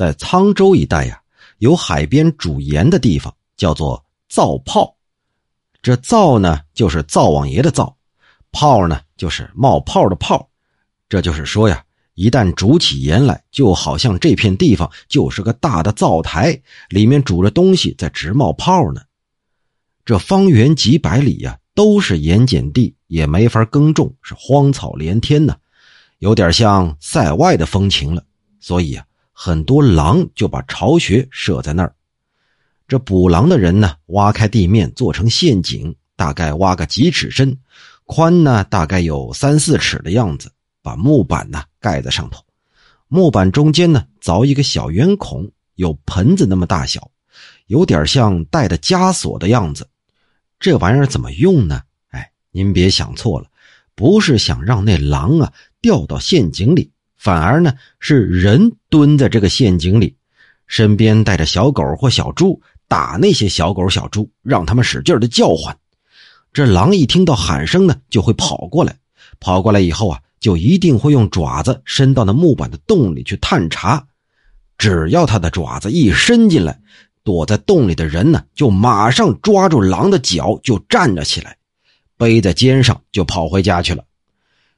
在沧州一带呀，有海边煮盐的地方，叫做灶泡。这灶呢，就是灶王爷的灶；泡呢，就是冒泡的泡。这就是说呀，一旦煮起盐来，就好像这片地方就是个大的灶台，里面煮着东西在直冒泡呢。这方圆几百里呀，都是盐碱地，也没法耕种，是荒草连天呢，有点像塞外的风情了。所以啊，很多狼就把巢穴设在那儿。这捕狼的人呢，挖开地面做成陷阱，大概挖个几尺深，宽呢大概有三四尺的样子，把木板呢盖在上头，木板中间呢凿一个小圆孔，有盆子那么大小，有点像带的枷锁的样子。这玩意儿怎么用呢？哎，您别想错了，不是想让那狼啊掉到陷阱里，反而呢是人蹲在这个陷阱里，身边带着小狗或小猪，打那些小狗小猪，让他们使劲的叫唤。这狼一听到喊声呢，就会跑过来，跑过来以后啊，就一定会用爪子伸到那木板的洞里去探查。只要他的爪子一伸进来。躲在洞里的人呢，就马上抓住狼的脚，就站了起来，背在肩上就跑回家去了。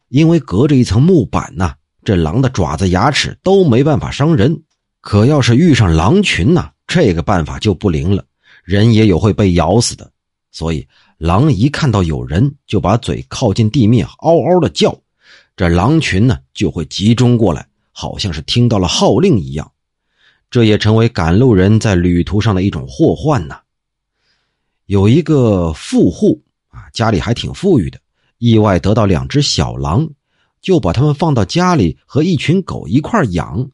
因为隔着一层木板呢，这狼的爪子、牙齿都没办法伤人。可要是遇上狼群呢，这个办法就不灵了，人也有会被咬死的。所以，狼一看到有人，就把嘴靠近地面，嗷嗷的叫。这狼群呢，就会集中过来，好像是听到了号令一样。这也成为赶路人在旅途上的一种祸患呐。有一个富户啊，家里还挺富裕的，意外得到两只小狼，就把它们放到家里和一群狗一块养。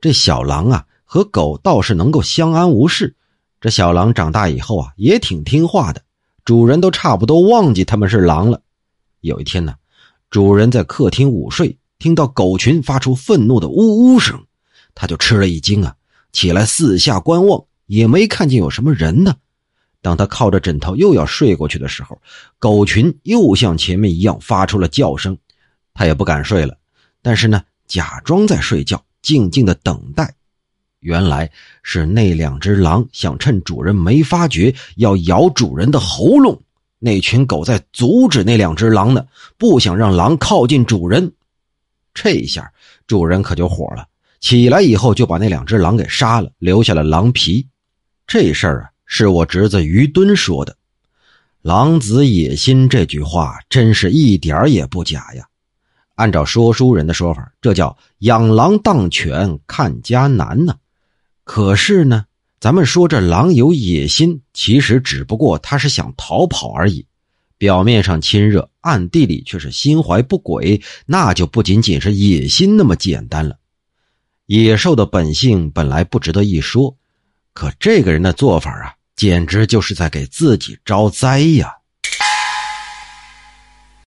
这小狼啊和狗倒是能够相安无事。这小狼长大以后啊也挺听话的，主人都差不多忘记他们是狼了。有一天呢，主人在客厅午睡，听到狗群发出愤怒的呜呜声，他就吃了一惊啊。起来四下观望，也没看见有什么人呢。当他靠着枕头又要睡过去的时候，狗群又像前面一样发出了叫声。他也不敢睡了，但是呢，假装在睡觉，静静的等待。原来是那两只狼想趁主人没发觉，要咬主人的喉咙。那群狗在阻止那两只狼呢，不想让狼靠近主人。这一下，主人可就火了。起来以后就把那两只狼给杀了，留下了狼皮。这事儿啊，是我侄子于敦说的。狼子野心这句话真是一点也不假呀。按照说书人的说法，这叫养狼当犬，看家难呢。可是呢，咱们说这狼有野心，其实只不过他是想逃跑而已。表面上亲热，暗地里却是心怀不轨，那就不仅仅是野心那么简单了。野兽的本性本来不值得一说，可这个人的做法啊，简直就是在给自己招灾呀。